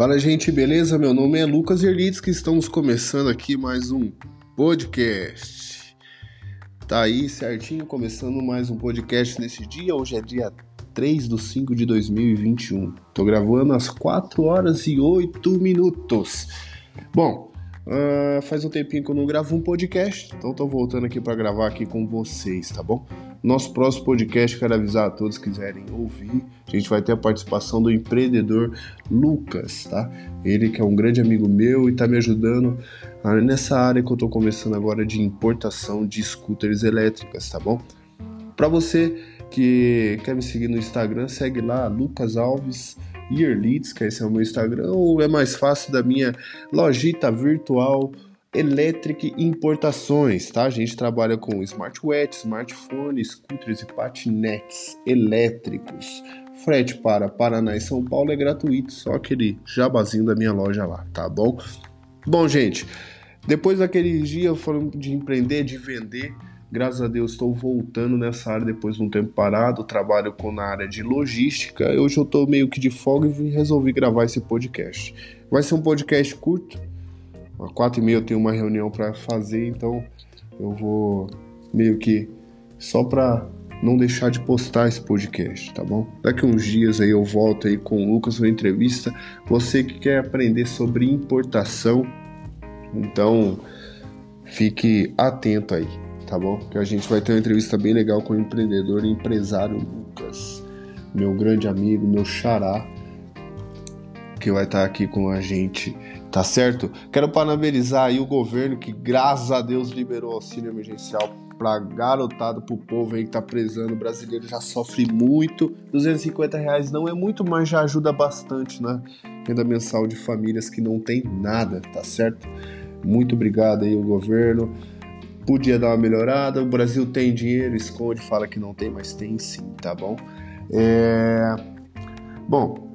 Fala gente, beleza? Meu nome é Lucas Erlides, que estamos começando aqui mais um podcast. Tá aí certinho, começando mais um podcast nesse dia. Hoje é dia 3 de 5 de 2021. Tô gravando às 4 horas e 8 minutos. Bom, uh, faz um tempinho que eu não gravo um podcast, então tô voltando aqui para gravar aqui com vocês, tá bom? Nosso próximo podcast, quero avisar a todos que quiserem ouvir. A gente vai ter a participação do empreendedor Lucas, tá? Ele que é um grande amigo meu e está me ajudando nessa área que eu estou começando agora de importação de scooters elétricas, tá bom? Para você que quer me seguir no Instagram, segue lá, Lucas Alves Yearleads, que esse é o meu Instagram, ou é mais fácil da minha lojita virtual Electric Importações, tá? A gente trabalha com smartwatch, smartphone, scooters e patinetes elétricos. Frete para Paraná e São Paulo é gratuito, só aquele jabazinho da minha loja lá, tá bom? Bom, gente, depois daquele dia falando de empreender, de vender, graças a Deus estou voltando nessa área depois de um tempo parado, trabalho com na área de logística. Hoje eu estou meio que de folga e resolvi gravar esse podcast. Vai ser um podcast curto, às quatro e meia eu tenho uma reunião para fazer, então eu vou meio que só para não deixar de postar esse podcast, tá bom? Daqui uns dias aí eu volto aí com o Lucas uma entrevista. Você que quer aprender sobre importação, então fique atento aí, tá bom? Que a gente vai ter uma entrevista bem legal com o empreendedor e empresário Lucas, meu grande amigo, meu xará, que vai estar aqui com a gente Tá certo? Quero parabenizar aí o governo que, graças a Deus, liberou auxílio emergencial pra garotada, pro povo aí que tá prezando. O brasileiro já sofre muito. 250 reais não é muito, mas já ajuda bastante na renda mensal de famílias que não tem nada, tá certo? Muito obrigado aí, o governo. Podia dar uma melhorada. O Brasil tem dinheiro, esconde, fala que não tem, mas tem sim, tá bom? É... Bom,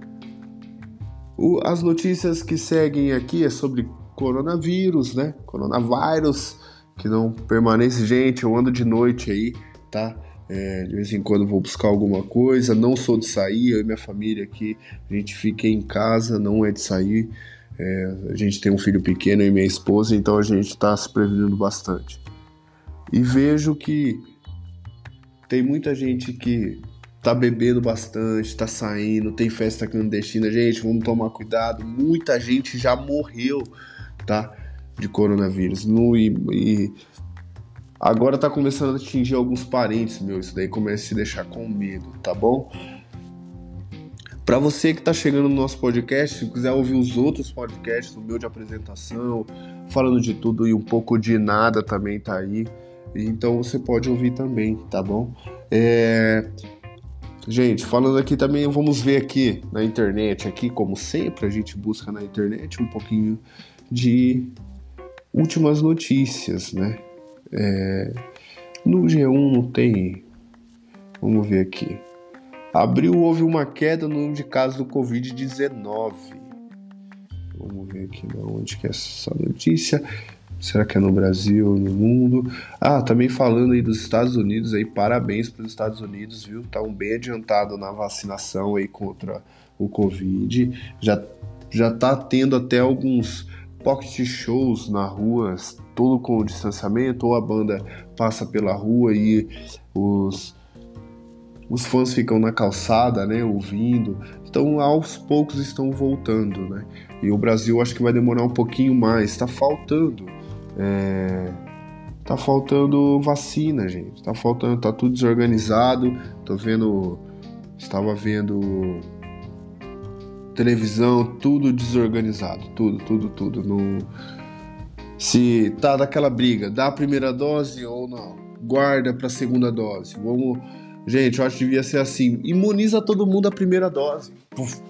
o, as notícias que seguem aqui é sobre coronavírus, né? Coronavírus, que não permanece. Gente, eu ando de noite aí, tá? É, de vez em quando vou buscar alguma coisa. Não sou de sair, eu e minha família aqui, a gente fica em casa, não é de sair. É, a gente tem um filho pequeno e minha esposa, então a gente está se prevenindo bastante. E vejo que tem muita gente que tá bebendo bastante, tá saindo, tem festa clandestina. Gente, vamos tomar cuidado. Muita gente já morreu, tá? De coronavírus. No, e, e agora tá começando a atingir alguns parentes, meu. Isso daí começa a te deixar com medo, tá bom? Para você que está chegando no nosso podcast, se quiser ouvir os outros podcasts, o meu de apresentação, falando de tudo e um pouco de nada também tá aí. Então você pode ouvir também, tá bom? É... Gente, falando aqui também, vamos ver aqui na internet, aqui como sempre a gente busca na internet um pouquinho de últimas notícias, né? É, no G1 não tem. Vamos ver aqui. Abril houve uma queda no número de casos do Covid-19. Vamos ver aqui onde que é essa notícia. Será que é no Brasil, no mundo? Ah, também falando aí dos Estados Unidos aí, parabéns para os Estados Unidos, viu? Estão bem adiantado na vacinação aí contra o Covid. Já já tá tendo até alguns pocket shows na rua, todo com distanciamento, ou a banda passa pela rua e os os fãs ficam na calçada, né, ouvindo. Então, aos poucos estão voltando, né? E o Brasil acho que vai demorar um pouquinho mais, está faltando é, tá faltando vacina, gente. Tá faltando, tá tudo desorganizado. Tô vendo, estava vendo televisão, tudo desorganizado, tudo, tudo, tudo. No, se tá daquela briga, dá a primeira dose ou não, guarda para segunda dose. Vamos, gente, eu acho que devia ser assim: imuniza todo mundo a primeira dose. Puf.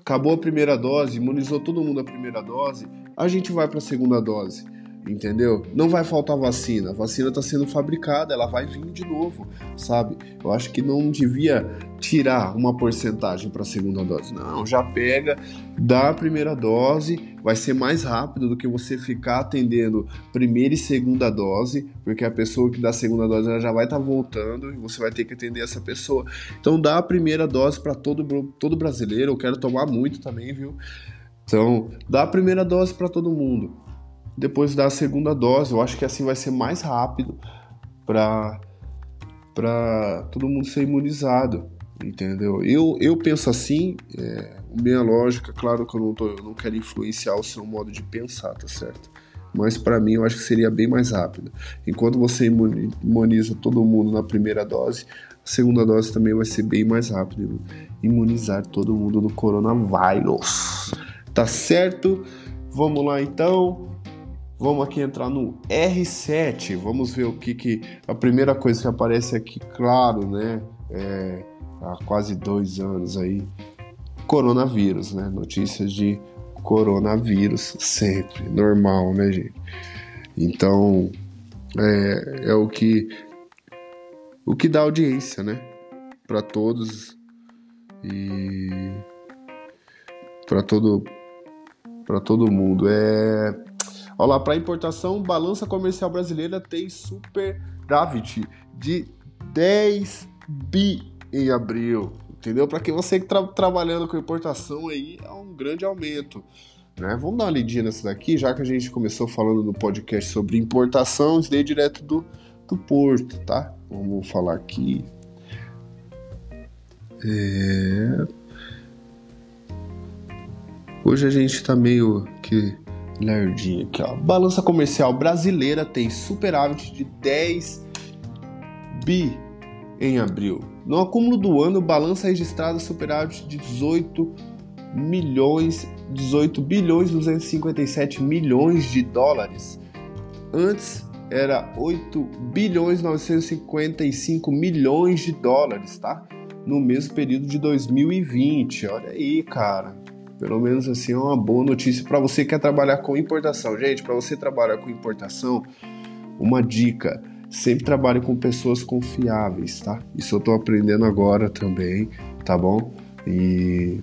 Acabou a primeira dose, imunizou todo mundo a primeira dose, a gente vai para a segunda dose entendeu? Não vai faltar vacina, a vacina está sendo fabricada, ela vai vir de novo, sabe? Eu acho que não devia tirar uma porcentagem para a segunda dose, não, já pega, dá a primeira dose, vai ser mais rápido do que você ficar atendendo primeira e segunda dose, porque a pessoa que dá a segunda dose ela já vai estar tá voltando e você vai ter que atender essa pessoa. Então dá a primeira dose para todo, todo brasileiro, eu quero tomar muito também, viu? Então, dá a primeira dose para todo mundo. Depois dá a segunda dose. Eu acho que assim vai ser mais rápido para para todo mundo ser imunizado, entendeu? Eu, eu penso assim, é, minha lógica, claro que eu não, tô, eu não quero influenciar o seu modo de pensar, tá certo? Mas para mim eu acho que seria bem mais rápido. Enquanto você imuniza todo mundo na primeira dose, a segunda dose também vai ser bem mais rápido. Imunizar todo mundo do coronavírus. Tá certo? Vamos lá então. Vamos aqui entrar no R7. Vamos ver o que que a primeira coisa que aparece aqui, claro, né? É, há quase dois anos aí, coronavírus, né? Notícias de coronavírus sempre, normal, né, gente? Então é, é o que o que dá audiência, né? Para todos e para todo para todo mundo é Olha lá, para importação, balança comercial brasileira tem superávit de 10 bi em abril. Entendeu? Para quem você que está trabalhando com importação aí, é um grande aumento. Né? Vamos dar uma lidinha nessa daqui, já que a gente começou falando no podcast sobre importação, isso daí é direto do, do porto, tá? Vamos falar aqui. É... Hoje a gente tá meio que Lerdinho aqui, ó. Balança comercial brasileira tem superávit de 10 bi em abril. No acúmulo do ano, balança registrada superávit de 18 milhões, 18 bilhões 257 milhões de dólares. Antes era 8 bilhões 955 milhões de dólares, tá? No mesmo período de 2020. Olha aí, cara. Pelo menos assim é uma boa notícia para você que quer trabalhar com importação. Gente, para você trabalhar com importação, uma dica: sempre trabalhe com pessoas confiáveis, tá? Isso eu tô aprendendo agora também, tá bom? E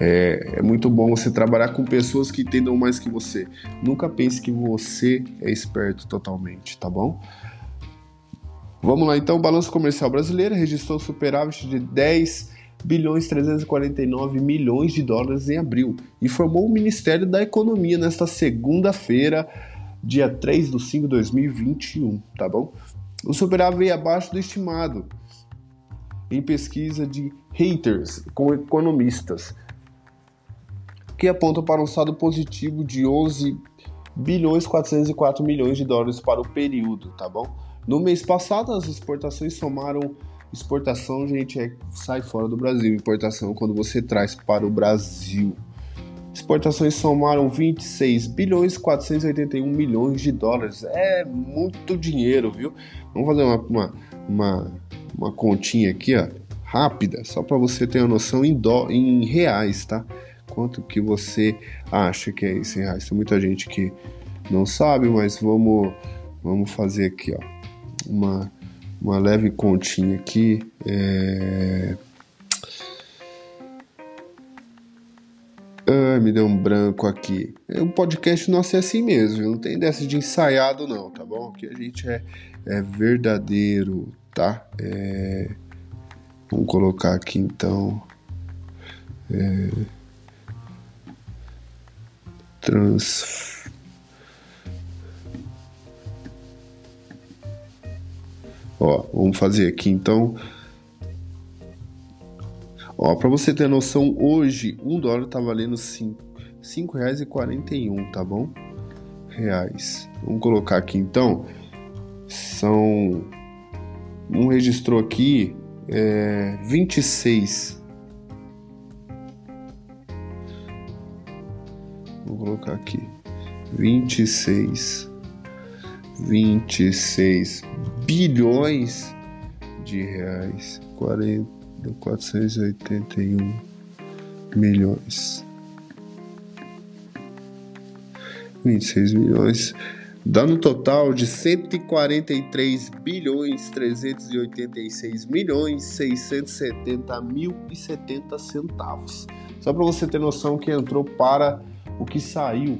é, é, muito bom você trabalhar com pessoas que entendam mais que você. Nunca pense que você é esperto totalmente, tá bom? Vamos lá então, o balanço comercial brasileiro registrou superávit de 10 bilhões 349 milhões de dólares em abril, informou o Ministério da Economia nesta segunda-feira, dia 3 de 5 de 2021, tá bom? O superávit abaixo do estimado em pesquisa de haters com economistas, que aponta para um saldo positivo de 11 bilhões 404 milhões de dólares para o período, tá bom? No mês passado, as exportações somaram Exportação, gente, é sai fora do Brasil. Importação quando você traz para o Brasil. Exportações somaram 26 bilhões 481 milhões de dólares. É muito dinheiro, viu? Vamos fazer uma, uma, uma, uma continha aqui, ó, rápida, só para você ter uma noção em, dó, em reais, tá? Quanto que você acha que é isso em reais? Tem muita gente que não sabe, mas vamos, vamos fazer aqui, ó, uma uma leve continha aqui. É... Ah, me deu um branco aqui. O podcast nosso é assim mesmo, não tem dessa de ensaiado não, tá bom? Aqui a gente é, é verdadeiro, tá? É... Vamos colocar aqui então. É... Trans Ó, vamos fazer aqui então. Ó, para você ter noção, hoje um dólar tá valendo cinco, reais e quarenta e um, tá bom? Reais. Vamos colocar aqui então. São um registrou aqui é, 26. Vou colocar aqui 26 26 bilhões de reais, 40, 481 milhões. 26 milhões, dá no total de 143 bilhões 386 milhões 670 mil e 70 centavos. Só para você ter noção que entrou para o que saiu,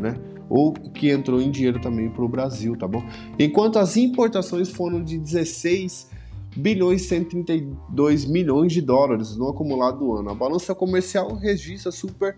né? Ou que entrou em dinheiro também para o Brasil, tá bom? Enquanto as importações foram de 16 bilhões 132 milhões de dólares no acumulado do ano. A balança comercial registra super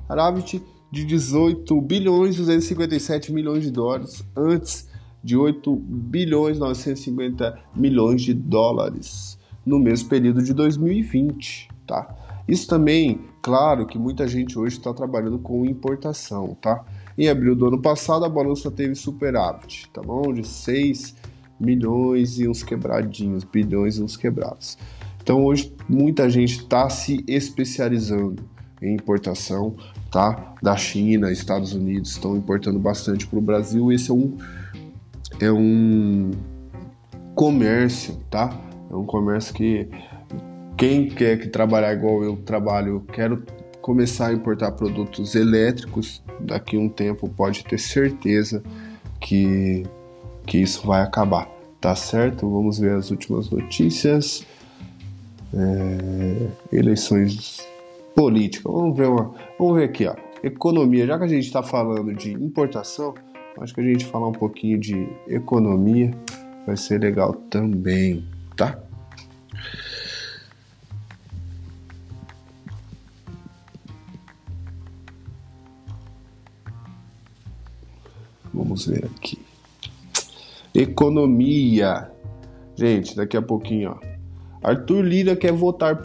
superávit de 18 bilhões 257 milhões de dólares antes de 8 bilhões 950 milhões de dólares no mesmo período de 2020, tá? Isso também, claro, que muita gente hoje está trabalhando com importação, tá? Em abril do ano passado a balança teve superávit, tá bom? De 6 milhões e uns quebradinhos, bilhões e uns quebrados. Então hoje muita gente está se especializando em importação, tá? Da China, Estados Unidos estão importando bastante para o Brasil. Esse é um é um comércio, tá? É um comércio que quem quer que trabalhar igual eu trabalho, quero começar a importar produtos elétricos, daqui a um tempo pode ter certeza que, que isso vai acabar, tá certo? Vamos ver as últimas notícias. É, eleições políticas. Vamos ver uma, vamos ver aqui, ó. Economia. Já que a gente está falando de importação, acho que a gente falar um pouquinho de economia vai ser legal também, tá? Vamos ver aqui. Economia. Gente, daqui a pouquinho, ó. Arthur Lira quer votar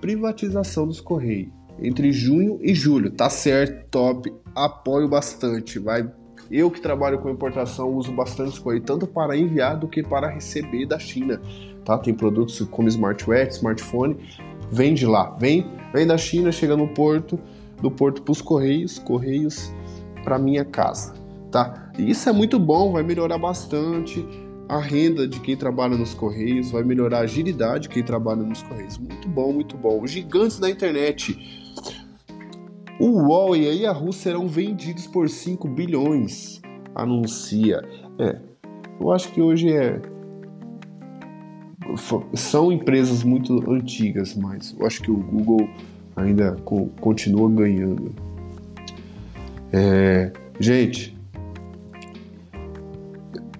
privatização dos Correios entre junho e julho. Tá certo, top. Apoio bastante. Vai. Eu que trabalho com importação uso bastante os Correios, tanto para enviar do que para receber da China. Tá? Tem produtos como smartwatch, smartphone, vem de lá, vem, vem da China, chega no porto, do porto para os Correios, Correios para minha casa tá? E isso é muito bom, vai melhorar bastante a renda de quem trabalha nos Correios, vai melhorar a agilidade de quem trabalha nos Correios. Muito bom, muito bom. Gigantes da internet. O UOL e a Yahoo serão vendidos por 5 bilhões, anuncia. É, eu acho que hoje é são empresas muito antigas, mas eu acho que o Google ainda continua ganhando. É, gente,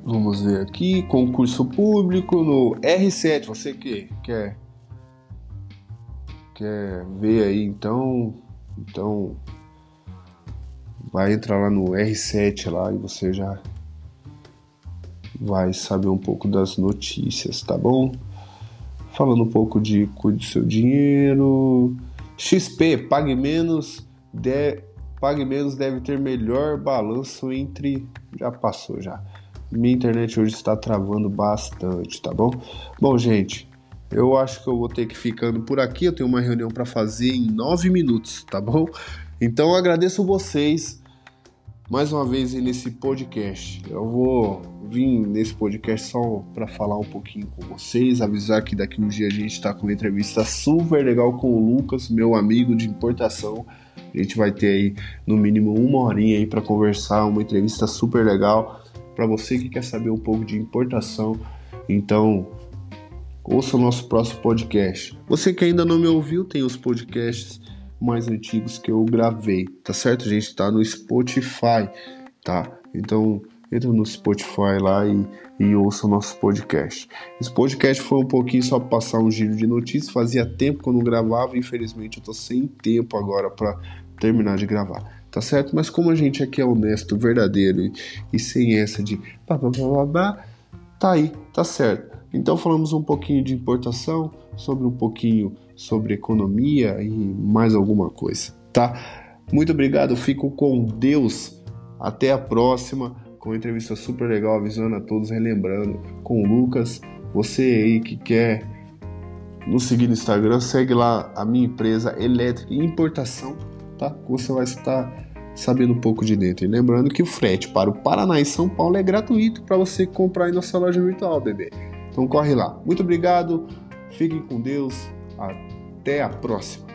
Vamos ver aqui, concurso público no R7. Você que quer quer ver aí então, então vai entrar lá no R7 lá e você já vai saber um pouco das notícias, tá bom? Falando um pouco de cuide seu dinheiro. XP, pague menos, de, pague menos deve ter melhor balanço entre já passou já. Minha internet hoje está travando bastante, tá bom? Bom, gente, eu acho que eu vou ter que ficando por aqui. Eu tenho uma reunião para fazer em nove minutos, tá bom? Então eu agradeço vocês mais uma vez nesse podcast. Eu vou vir nesse podcast só para falar um pouquinho com vocês, avisar que daqui um dia a gente está com uma entrevista super legal com o Lucas, meu amigo de importação. A gente vai ter aí no mínimo uma horinha aí para conversar, uma entrevista super legal para você que quer saber um pouco de importação. Então, ouça o nosso próximo podcast. Você que ainda não me ouviu, tem os podcasts mais antigos que eu gravei, tá certo? Gente está no Spotify, tá? Então, entra no Spotify lá e, e ouça o nosso podcast. Esse podcast foi um pouquinho só para passar um giro de notícias. Fazia tempo que eu não gravava, infelizmente eu tô sem tempo agora para terminar de gravar tá certo? Mas como a gente aqui é honesto, verdadeiro e, e sem essa de blá, blá, blá, blá, tá aí, tá certo. Então falamos um pouquinho de importação, sobre um pouquinho sobre economia e mais alguma coisa, tá? Muito obrigado, fico com Deus. Até a próxima, com uma entrevista super legal, avisando a todos, relembrando, com o Lucas. Você aí que quer nos seguir no Instagram, segue lá a minha empresa Elétrica Importação tá? Você vai estar sabendo um pouco de dentro. E lembrando que o frete para o Paraná e São Paulo é gratuito para você comprar em nossa loja virtual, bebê. Então corre lá. Muito obrigado, fiquem com Deus, até a próxima.